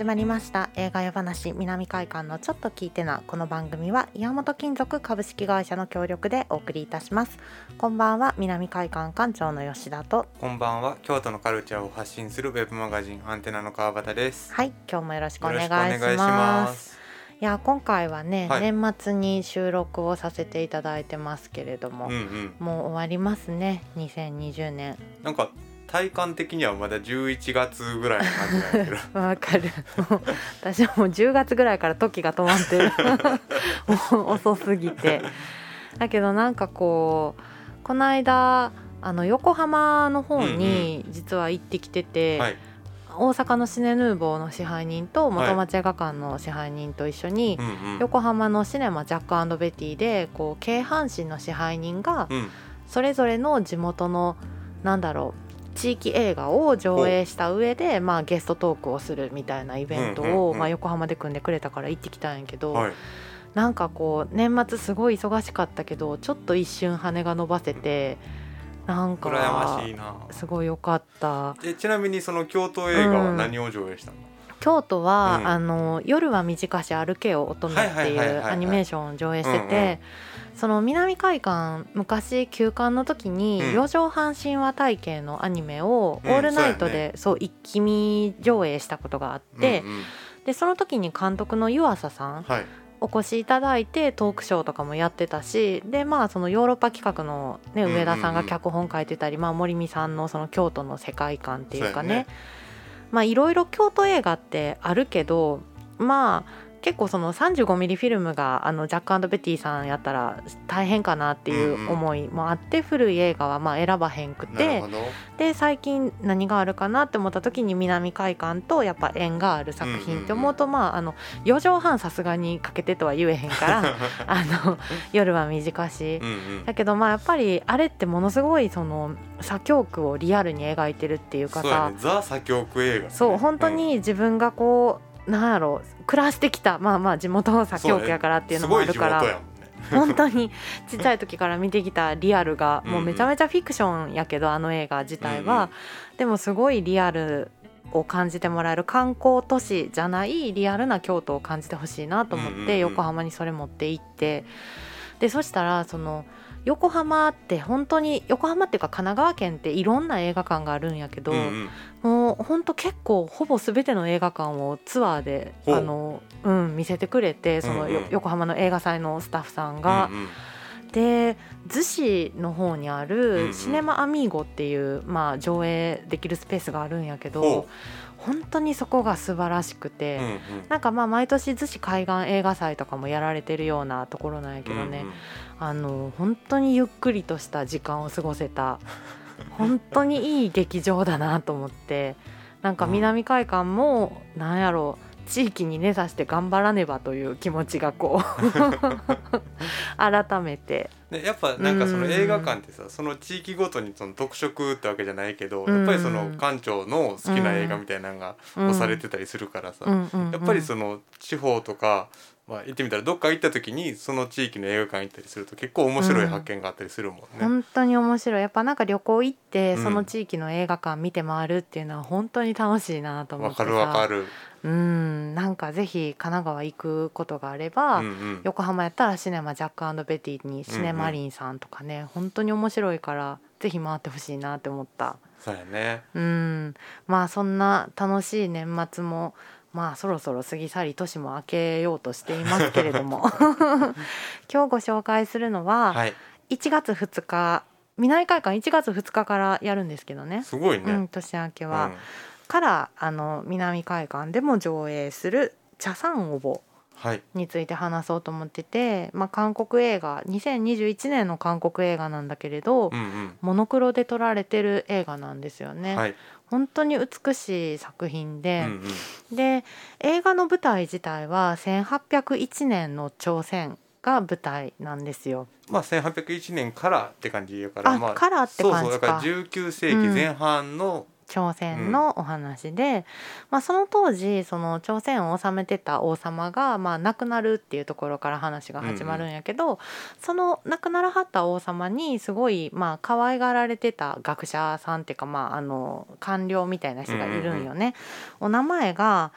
始まりました。映画夜話南海館のちょっと聞いてなこの番組は岩本金属株式会社の協力でお送りいたします。こんばんは南海館館長の吉田と。こんばんは京都のカルチャーを発信するウェブマガジンアンテナの川端です。はい今日もよろしくお願いします。いや今回はね、はい年末に収録をさせていただいてます。けれども、うんうんもう終わりますね2020年なんか体感的にはまだ11月ぐらいの感じけど。わかる。私はもう10月ぐらいから時が止まってる。も う遅すぎて。だけどなんかこうこの間あの横浜の方に実は行ってきてて、はい。大阪のシネヌーボーの支配人と元町映画館の支配人と一緒に、うんうん。横浜のシネマジャックベティでこう京阪神の支配人がうん。それぞれの地元のなんだろう地域映画を上映した上で、まあ、ゲストトークをするみたいなイベントを、うんうんうん。まあ、横浜で組んでくれたから行ってきたんやけど、はい。なんかこう年末すごい忙しかったけどちょっと一瞬羽が伸ばせてなん羨まかしいな。すごい良かった。えちなみにその京都映画は何を上映したの、京都は、うん。あの夜は短し歩けよ乙女ってはいうアニメーションを上映しててその南海館昔休館の時にうん。四畳半神話体系のアニメをオうんールナイトでそう一気見上映したことがあってでその時に監督の湯浅さんはい。お越しいただいてトークショーとかもやってたしでまあそのヨーロッパ企画の、ね、上田さんが脚本書いてたり、まあ、森美さんのその京都の世界観っていうかねまあいろいろ京都映画ってあるけどまあ結構その 35mm フィルムがあのジャックベティさんやったら大変かなっていう思いもあって、古い映画はまあ選ばへんくてで最近何があるかなって思った時に南海館とやっぱ縁がある作品って思うと、まああの4畳半さすがにかけてとは言えへんから あの夜は短し。う。んうん。だけどまあやっぱりあれってものすごいその左京区をリアルに描いてるっていうかさ。そうやね。ザ左京区映画ね、そう本当に自分がこうなんやろう暮らしてきたまあまあ地元左京区やからっていうのもあるから、ね。本当に。ちっちゃい時から見てきたリアルがもうめちゃめちゃフィクションやけどあの映画自体は、でもすごいリアルを感じてもらえる観光都市じゃないリアルな京都を感じてほしいなと思って、うんうんうん。横浜にそれ持って行って。でそしたらその横浜って本当に横浜っていうか神奈川県っていろんな映画館があるんやけど、うんうん。もう本当結構ほぼ全ての映画館をツアーであの、うん、見せてくれてその、ようんうん。横浜の映画祭のスタッフさんがう。んうんで逗子の方にあるシネマアミーゴっていう、まあ、上映できるスペースがあるんやけどほ本当にそこが素晴らしくて、うんうん。なんかまあ毎年逗子海岸映画祭とかもやられてるようなところなんやけどね、うんうん。あの本当にゆっくりとした時間を過ごせた 本当にいい劇場だなと思ってなんか南海館もなんやろう地域に根ざして頑張らねばという気持ちがこう改めて。でやっぱなんかそのうん映画館ってさその地域ごとにその特色ってわけじゃないけどうん。やっぱりその館長の好きな映画みたいなのが押されてたりするからさやっぱりその地方とかまあ言ってみたらどっか行った時にその地域の映画館行ったりすると結構面白い発見があったりするもんね。本当に面白い。やっぱなんか旅行行ってうん。その地域の映画館見て回るっていうのは本当に楽しいなと思ってさ。わかるわかる。うん。なんかぜひ神奈川行くことがあれば、うんうん。横浜やったらシネマジャックベティにシネマリンさんとかね、本当に面白いからぜひ回ってほしいなって思った。そうやね。うん。まあそんな楽しい年末もまあそろそろ過ぎ去り年も明けようとしていますけれども 今日ご紹介するのははい。1月2日南海館1月2日からやるんですけどねすごいね。うん、年明けは、うんからあの南海館でも上映する「茶山おぼ」はい。について話そうと思ってて、まあ、韓国映画2021年の韓国映画なんだけれど、うんモノクロで撮られてる映画なんですようん。ね。はい。本当に美しい作品うで、んうん。で映画の舞台自体は1801年の朝鮮が舞台なんですよ。まあ1801年からって感じやからあまあからって感じかそうそうだから19世紀前半の朝鮮のお話で、まあ、その当時その朝鮮を治めてた王様が、まあ、亡くなるっていうところから話が始まるんやけど、その亡くならはった王様にすごい、まあ可愛がられてた学者さんっていうか、まあ、あの官僚みたいな人がいるんよね。お名前が、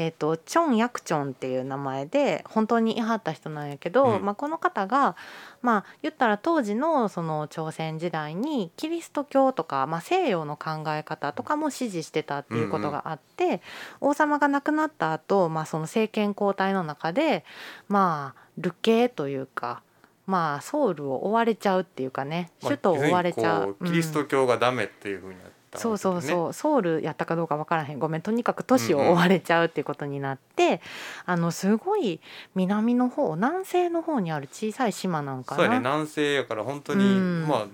えー、とチョン・ヤクチョンっていう名前で本当にいはった人なんやけど、うんまあ、この方がまあ言ったら当時のその朝鮮時代にキリスト教とか、まあ、西洋の考え方とかも支持してたっていうことがあって、王様が亡くなった後、まあその政権交代の中でまあ流刑というか。まあソウルを追われちゃうっていうかねまあ首都を追われちゃう。キリスト教がダメっていうふうになったそうそううそうソウルやったかどうかわからへん。ごめんとにかく都市を追われちゃうっていうことになって、あのすごい南の方南西の方にある小さい島なんかそうやねな。南西やから本当に、うん。ま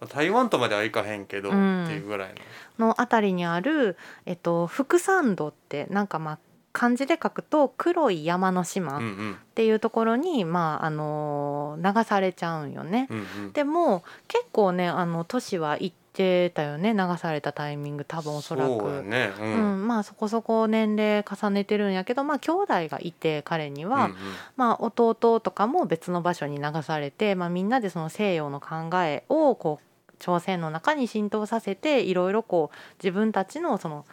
あ台湾とまではいかへんけど、うん。っていうぐらいの。のあたりにある、えっと、福山度ってなんかまあ漢字で書くと黒い山の島っていうところに、まああの流されちゃうんよね。でも結構ねあの都市は行ってたよね流されたタイミング多分おそらく。ねううん。ん、まあそこそこ年齢重ねてるんやけどまあ兄弟がいて彼には、うんうん。まあ弟とかも別の場所に流されて、まあ、みんなでその西洋の考えをこう朝鮮の中に浸透させていろいろこう自分たちのその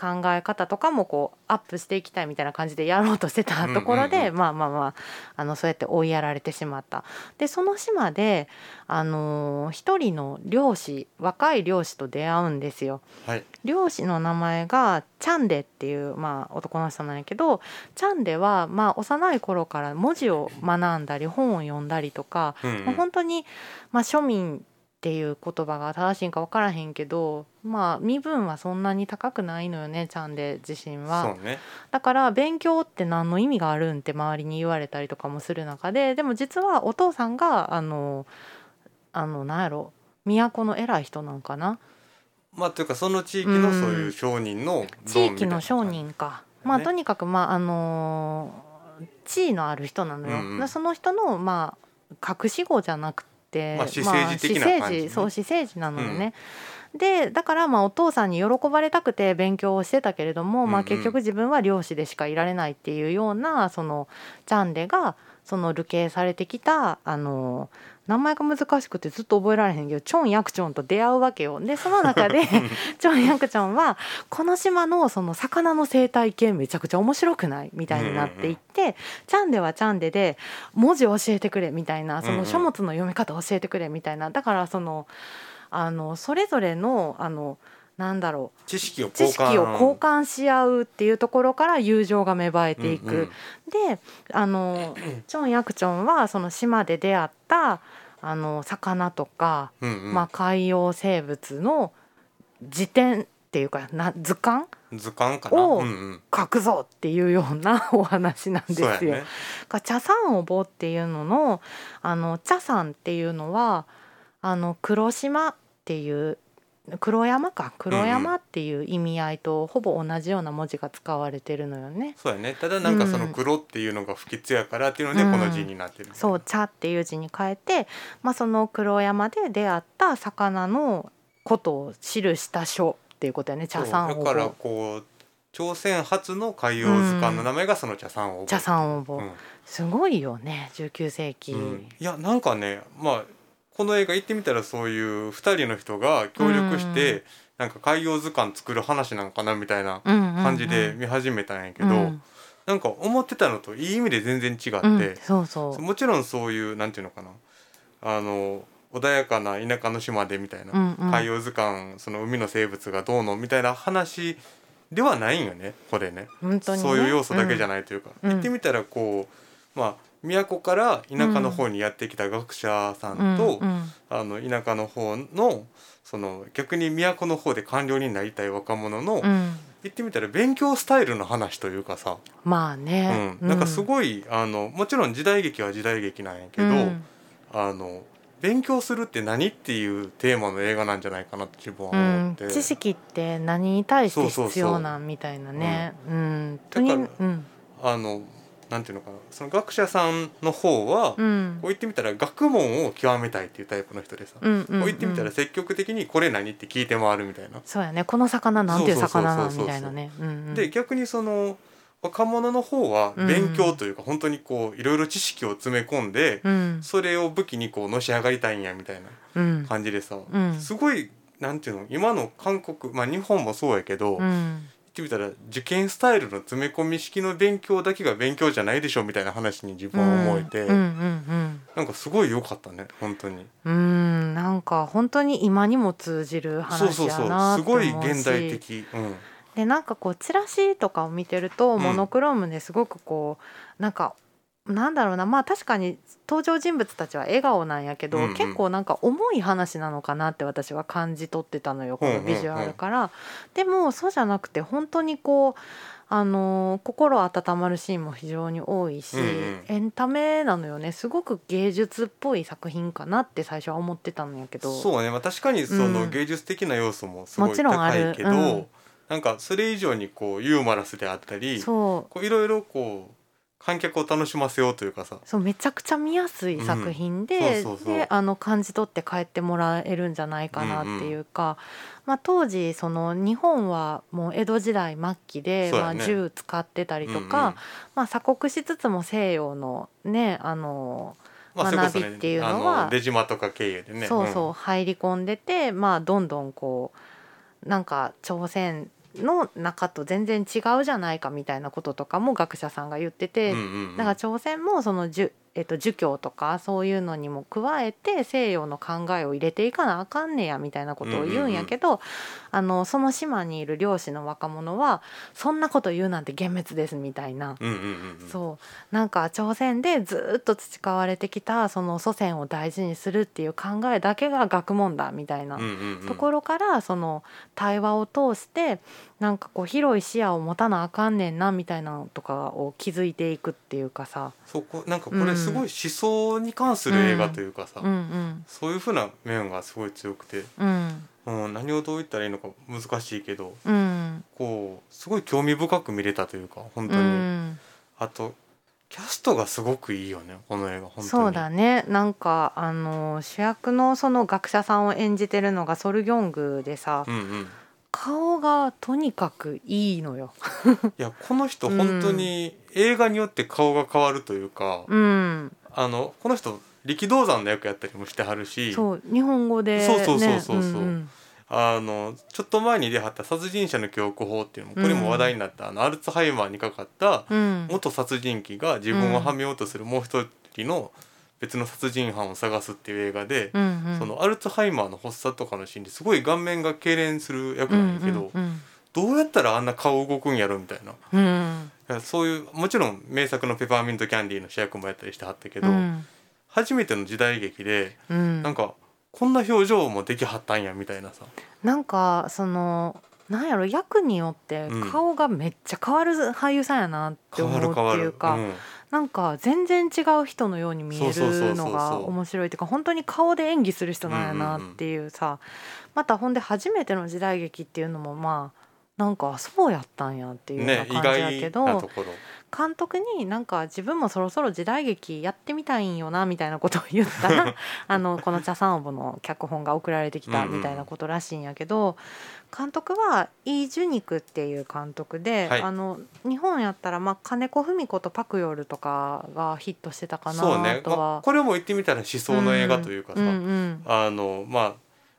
考え方とかもこうアップしていきたいみたいな感じでやろうとしてたところで、まあまあまああのそうやって追いやられてしまった。でその島で、あのー一人の漁師若い漁師と出会うんですよ。はい漁師の名前がチャンデっていう、まあ、男の人なんやけどチャンデは、まあ、幼い頃から文字を学んだり本を読んだりとか、うんうんまあ本当に、まあ、庶民っていう言葉が正しいんか分からへんけど、まあ、身分はそんなに高くないのよねチャンデ自身は。ね。だから勉強って何の意味があるんって周りに言われたりとかもする中ででも実はお父さんがあのあのなんやろ都の偉い人なんかな。まあというかその地域のそういう商人の地域の商人か、まあねとにかくまああのー地位のある人なのよ、うんうん。でその人のまあ隠し子じゃなくて、まあ私生児的な感じね。まあそう私生児なのよね、でだからまあお父さんに喜ばれたくて勉強をしてたけれども、まあ、うんうん。結局自分は漁師でしかいられないっていうようなそのチャンデがその流刑されてきたあの名前が難しくてずっと覚えられへんけどチョン・ヤクチョンと出会うわけよ。でその中で チョン・ヤクチョンはこの島のその魚の生態系めちゃくちゃ面白くない？みたいになっていって、チャンデはチャンデで文字を教えてくれみたいなその書物の読み方教えてくれみたいな。だからそのあのそれぞれのあのなんだろう。知識を交換。し合うっていうところから友情が芽生えていく。うんうん。であの チョン・ヤクチョンはその島で出会ったあの魚とか、うんうん。まあ、海洋生物の辞典っていうかな図鑑図鑑かな。をうんうん。書くぞっていうようなお話なんですよ。そうやね。が茶山おぼっていうののあの茶山っていうのはあの黒島っていう黒山か。黒山っていう意味合いとほぼ同じような文字が使われてるのよね。そうやね。ただなんかそのうん黒っていうのが不吉やからっていうのでうん。この字になってるそう「茶」っていう字に変えて、まあ、その黒山で出会った魚のことを記した書っていうことやね。茶山応だから募こう朝鮮初の海洋図鑑の名前がその茶山応募。茶山応募、うん。すごいよね。19世紀、うん。いやなんかねまあこの映画行ってみたらそういう2人の人が協力して、うんなんか海洋図鑑作る話なんかなみたいなうんうんうん感じで見始めたんやけど、うん。なんか思ってたのといい意味で全然違って、うんそうそう。もちろんそういうなんていうのかな。あの穏やかな田舎の島でみたいな、うんうん。海洋図鑑その海の生物がどうのみたいな話ではないんよねこれね。本当にね。そういう要素だけじゃない、ないというか、うん。行ってみたらこうまあ都から田舎の方にやってきた学者さんと、うんうんあの田舎の方のその逆に都の方で官僚になりたい若者の、うん。言ってみたら勉強スタイルの話というかさ、まあね、うん、なんかすいごいあのもちろん時代劇は時代劇なんやけど、うん。あの勉強するって何っていうテーマの映画なんじゃないかなって自分はうん思って、知識って何に対して必要なんみたいなね。うん。だからあのなんていうのかなその学者さんの方は、こうん。う言ってみたら学問を極めたいっていうタイプの人でさ、うんうんこう言ってみたら積極的にこれ何って聞いて回るみたいな。そうやね。この魚なんていう魚なみたいなね。うんうん。で逆にその若者の方はうん勉強というか、本当にこういろいろ知識を詰め込んで、うん。それを武器にこうのし上がりたいんやみたいなうん。感じでさ、うん。すごいなんていうの今の韓国まあ日本もそうやけど、言っうんてみたら受験スタイルの詰め込み式の勉強だけが勉強じゃないでしょみたいな話に自分は思えて、うんうんうんなんかすごい良かったね本当に。うんうんなんか本当に今にも通じる話やそうそうそうすごい現代的、うん、でなんかこうチラシとかを見てると、うんモノクロームですごくこうなんかなんだろうな。まあ確かに登場人物たちは笑顔なんやけど、うんうん。結構なんか重い話なのかなって私は感じ取ってたのよこのビジュアルから。でもそうじゃなくて本当にこうあのー心温まるシーンも非常に多いし、うんうん。エンタメなのよね。すごく芸術っぽい作品かなって最初は思ってたんやけど。そうね、まあ、確かにそのうん。芸術的な要素もすごいもちろんあ高るいけど、うん。なんかそれ以上にこうユーモラスであったりいろいろこう観客を楽しませようというかさ。そうめちゃくちゃ見やすい作品で,、感じ取って帰ってもらえるんじゃないかなっていうか、まあ、当時その日本はもう江戸時代末期で、まあ、銃使ってたりとうんうん。か、まあ、鎖国しつつも西洋のねあの学びっていうのはあの出島とか経由でね。そうそう入り込んでて、まあ、どんどんこうなんか朝鮮の中と全然違うじゃないかみたいなこととかも学者さんが言ってて、うんうんうん。だから朝鮮もそのえっと、儒教とかそういうのにも加えて西洋の考えを入れていかなあかんねやみたいなことを言うんやけど、あのその島にいる漁師の若者はそんなこと言うなんて幻滅ですみたいな。うんうんうんうん。そう。なんか朝鮮でずっと培われてきたその祖先を大事にするっていう考えだけが学問だみたいなうんうんうん。ところからその対話を通してなんかこう広い視野を持たなあかんねんなみたいなのとかを気づいていくっていうかさ、そこなんかこれすごい思想に関する映画というかさ、うんうんそういうふうな面がすごい強くて、うん。うん、何をどう言ったらいいのか難しいけどうん。こうすごい興味深く見れたというか本当うに、ん、あとキャストがすごくいいよねこの映画本当に。そうだね。なんかあの主役のその学者さんを演じてるのがソル・ギョングでさうんうん顔がとにかくいいのよ。いやこの人本当に映画によって顔が変わるというか、うん、あのこの人力道山の役やったりもしてはるしそう日本語で、ね、そうそうそうそうそう。んんあのちょっと前に出はった「殺人者の記憶法」っていうのもこれも話題になった、あのアルツハイマーにかかったうん。元殺人鬼が自分をはめようとするもう一人の別の殺人犯を探すっていう映画で、うんうん。そのアルツハイマーの発作とかのシーンですごい顔面が痙攣する役なんやけど、うんどうやったらあんな顔動くんやろみたいな。うんそういうもちろん名作の「ペパーミントキャンディー」の主役もやったりしてはったけど、うん。初めての時代劇でうん。なんかこんな表情もできはったんやみたいなさ。なんかそのなんやろ役によってうん顔がめっちゃ変わる俳優さんやなって変思うっていうか、うんなんか全然違う人のように見えるのが面白いっていうか本当に顔で演技する人なんやなっていうさ、またほんで初めての時代劇っていうのもまあなんかそうやったんやっていうような感じやけ外ど、なところ監督になんか自分もそろそろ時代劇やってみたいんよなみたいなことを言ったら あのこの「茶さんおぼ」の脚本が送られてきたみたいなことらしいんやけど、監督はイ・ジュニクっていう監督で、はい。あの日本やったら、まあ、金子文子とパクヨルとかがヒットしてたかなとは。まあ、これも言ってみたら思想の映画というかさ、うんうんあのまあ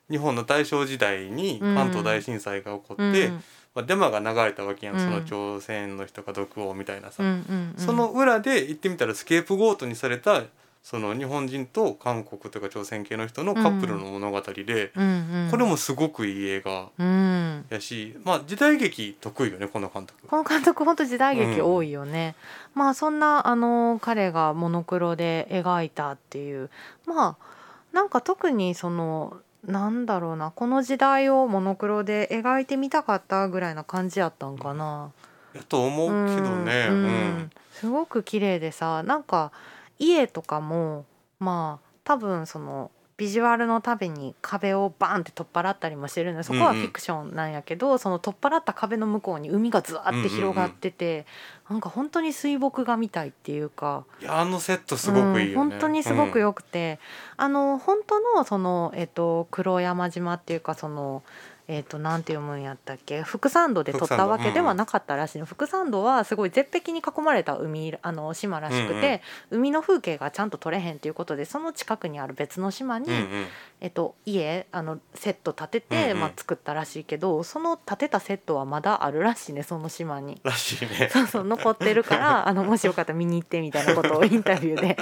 日本の大正時代に関東大震災が起こって、うんまあ、デマが流れたわけやん、うん。その朝鮮の人が毒をみたいなさ、うんうんうんその裏で言ってみたらスケープゴートにされたその日本人と韓国とか朝鮮系の人のカップルの物語で、うんうん。これもすごくいい映画うん。やし、まあ時代劇得意よねこの監督。この監督本当時代劇多いよね、まあそんなあの彼がモノクロで描いたっていう。まあなんか特にそのなんだろうなこの時代をモノクロで描いてみたかったぐらいな感じやったんかな。やと思うけどね。ううんんすごく綺麗でさなんか家とかもまあ多分そのビジュアルのたびに壁をバーンって取っ払ったりもしてるのでそこはうんうんフィクションなんやけど、その取っ払った壁の向こうに海がずわって広がってて、なんか本当に水墨画みたいっていうかいやあのセットすごくいいよね。うん本当にすごくよ。よくて、あの本当のその、えっと、黒山島っていうかそのえー、となんて読むんやったっけ？副山道で撮ったわけではなかったらしい。の、副山道はすごい絶壁に囲まれた海あの島らしくて、海の風景がちゃんと撮れへんということでその近くにある別の島に、うんうん。えっと、家あのセット建てて、うんうん。まあ、作ったらしいけどその建てたセットはまだあるらしいねその島に。らしいね。そうそう残ってるから あのもしよかったら見に行ってみたいなことを インタビューで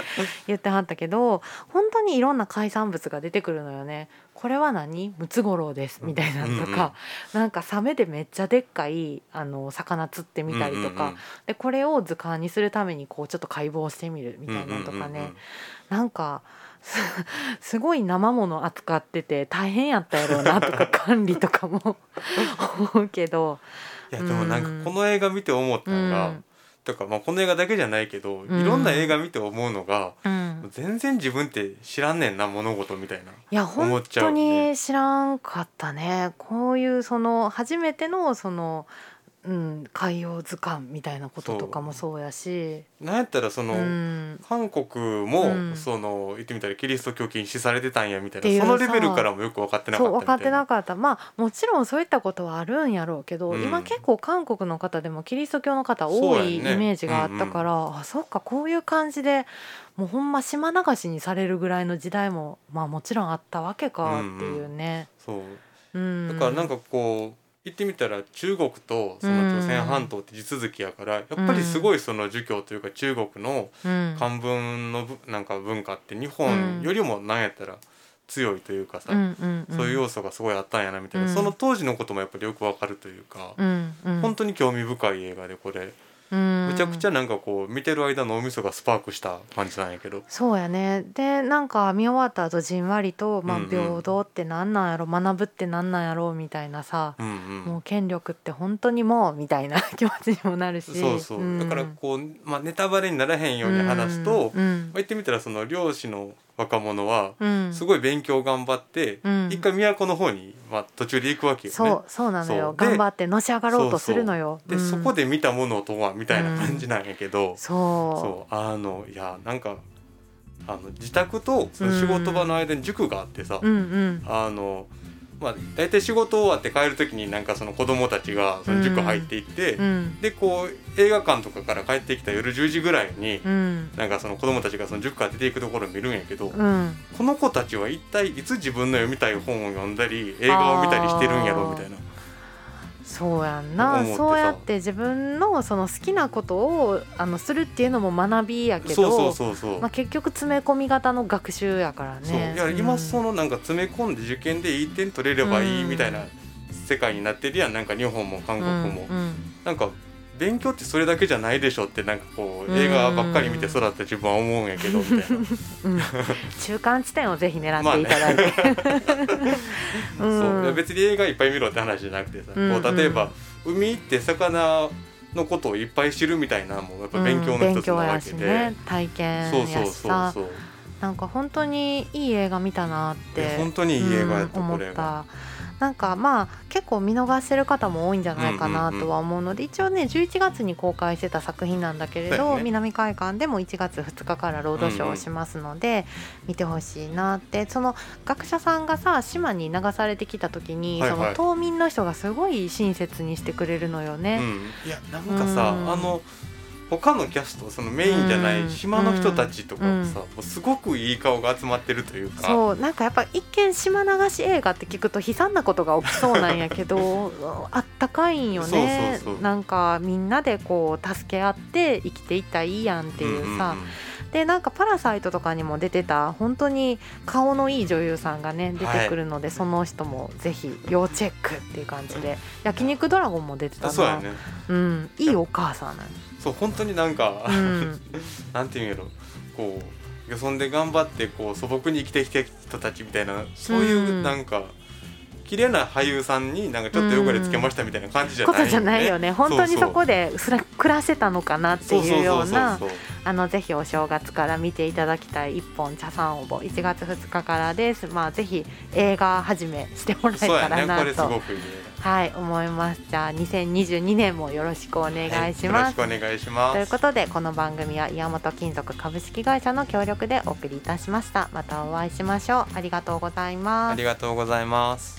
言ってはったけど本当にいろんな海産物が出てくるのよね。これは何？ムツゴロウです。みたいなのとか、なんかサメでめっちゃでっかいあの魚釣ってみたりとか、でこれを図鑑にするためにこうちょっと解剖してみるみたいなのとかね、うなんかすすごい生もの扱ってて大変やったやろうなとか 管理とかも。思うけど、いやでもなんかこの映画見て思ったのが、うんとかまあこの映画だけじゃないけど、うん。いろんな映画見て思うのが、うん、全然自分って知らんねんな物事みたいな。いや思本っちゃう当ねに知らんかったね。こういうその初めてのその、うん、海洋図鑑みたいなこととかもそう。やし。なんやったらその、うん、韓国も、うん。その言ってみたらキリスト教禁止されてたんやみたいなそのレベルからもよく分かってなかった分かってなかった。まあもちろんそういったことはあるんやろうけど、うん。今結構韓国の方でもキリスト教の方多そういイメージがあったから、あそっかこういう感じでもうほんま島流しにされるぐらいの時代もまあもちろんあったわけかっていうね。そう。うん。だからなんかこう言ってみたら中国とその朝鮮半島って地続きやからやっぱりすごいその儒教というか中国のうん。漢文のぶなんか文化って日本よりもなんやったら強いというかさ、そういう要素がすごいあったんやなみたいな、うん。その当時のこともやっぱりよくわかるというか、うんうん。本当に興味深い映画でこれ、うんむちゃくちゃなんかこう見てる間脳みそがスパークした感じなんやけど。そうやね。でなんか見終わった後じんわりと、まあ、うんうん平等ってなんなんやろ学ぶってなんなんやろみたいなさ、うんうん。もう権力って本当にもうみたいな 気持ちにもなるし。そうそう、んだからこう、まあ、ネタバレにならへんように話すと、まうん。あ、言ってみたらその漁師の若者はうん。すごい勉強頑張って、うん。一回都の方に、まあ、途中で行くわけよね。そうそうなのよ。頑張ってのし上がろうとするのよ。で、うん。そこで見たものとはみたいな感じなんやけど、そう。そうあのいやなんかあの自宅とその仕事場の間に塾があってさ、うんうん。あのまあ大体仕事終わって帰る時になんかその子供たちがその塾入っていって、うん。でこう映画館とかから帰ってきた夜10時ぐらいに、うん。なんかその子供たちがその塾から出ていくところを見るんやけど、うん。この子たちは一体いつ自分の読みたい本を読んだり映画を見たりしてるんやろみたいな。そうやんな。そうやって自分のその好きなことをあのするっていうのも学びやけど結局詰め込み型の学習やからそう。ねいや今うん。そのなんか詰め込んで受験でいい点取れればいいみたいな世界になってるやん。なんか日本も韓国も、うんうん。なんか勉強ってそれだけじゃないでしょってなんかこううん。映画ばっかり見て育った自分は思うんやけどみたいな。うん。中間地点をぜひ狙っていただいて、そう。いや別に映画いっぱい見ろって話じゃなくてさ、うんこう例えば海行って魚のことをいっぱい知るみたいなのもやっぱ勉強の一つなわけで、うん勉強やしね体験そうそうそうそう。なんか本当にいい映画見たなって本当にいい映画やった、これが。なんかまあ結構見逃してる方も多いんじゃないかなとは思うので、一応ね11月に公開してた作品なんだけれど、ね。南海館でも1月2日からロードショーをしますので、見てほしいなって。その学者さんがさ島に流されてきた時に、はいはい。その島民の人がすごい親切にしてくれるのよね。うん、いやなんかさ、うん。あの他のキャストそのメインじゃないうん。島の人たちとかもさ、うん。もうすごくいい顔が集まってるというか。そうなんかやっぱ一見島流し映画って聞くと悲惨なことが起きそうなんやけど あったかいんよね。そうそうそう。なんかみんなでこう助け合って生きていったらいいやんっていうさ、んんん。でなんか「パラサイト」とかにも出てた本当に顔のいい女優さんがね出てくるので、その人もぜひ要チェックっていう感じで。焼肉ドラゴンも出てたな。あそうやね。うん、いいお母さんなのそう本当になんか、うん。なんていうんやろ。こうよそんで頑張ってこう素朴に生きてきた人たちみたいなそういううん。なんか、綺麗な俳優さんになんかちょっと汚れつけましたみたいな感じじゃないことじゃないよね。本当にそこでですら暮らせたのかなっていうようなあのぜひお正月から見ていただきたい一本茶さん応募1月2日からです。まあぜひ映画始めしてもらえたらなと、はい思います。じゃあ2022年もよろしくお願いします、はいよろしくお願いします。ということでこの番組は岩本金属株式会社の協力でお送りいたしました。またお会いしましょう。ありがとうございます。ありがとうございます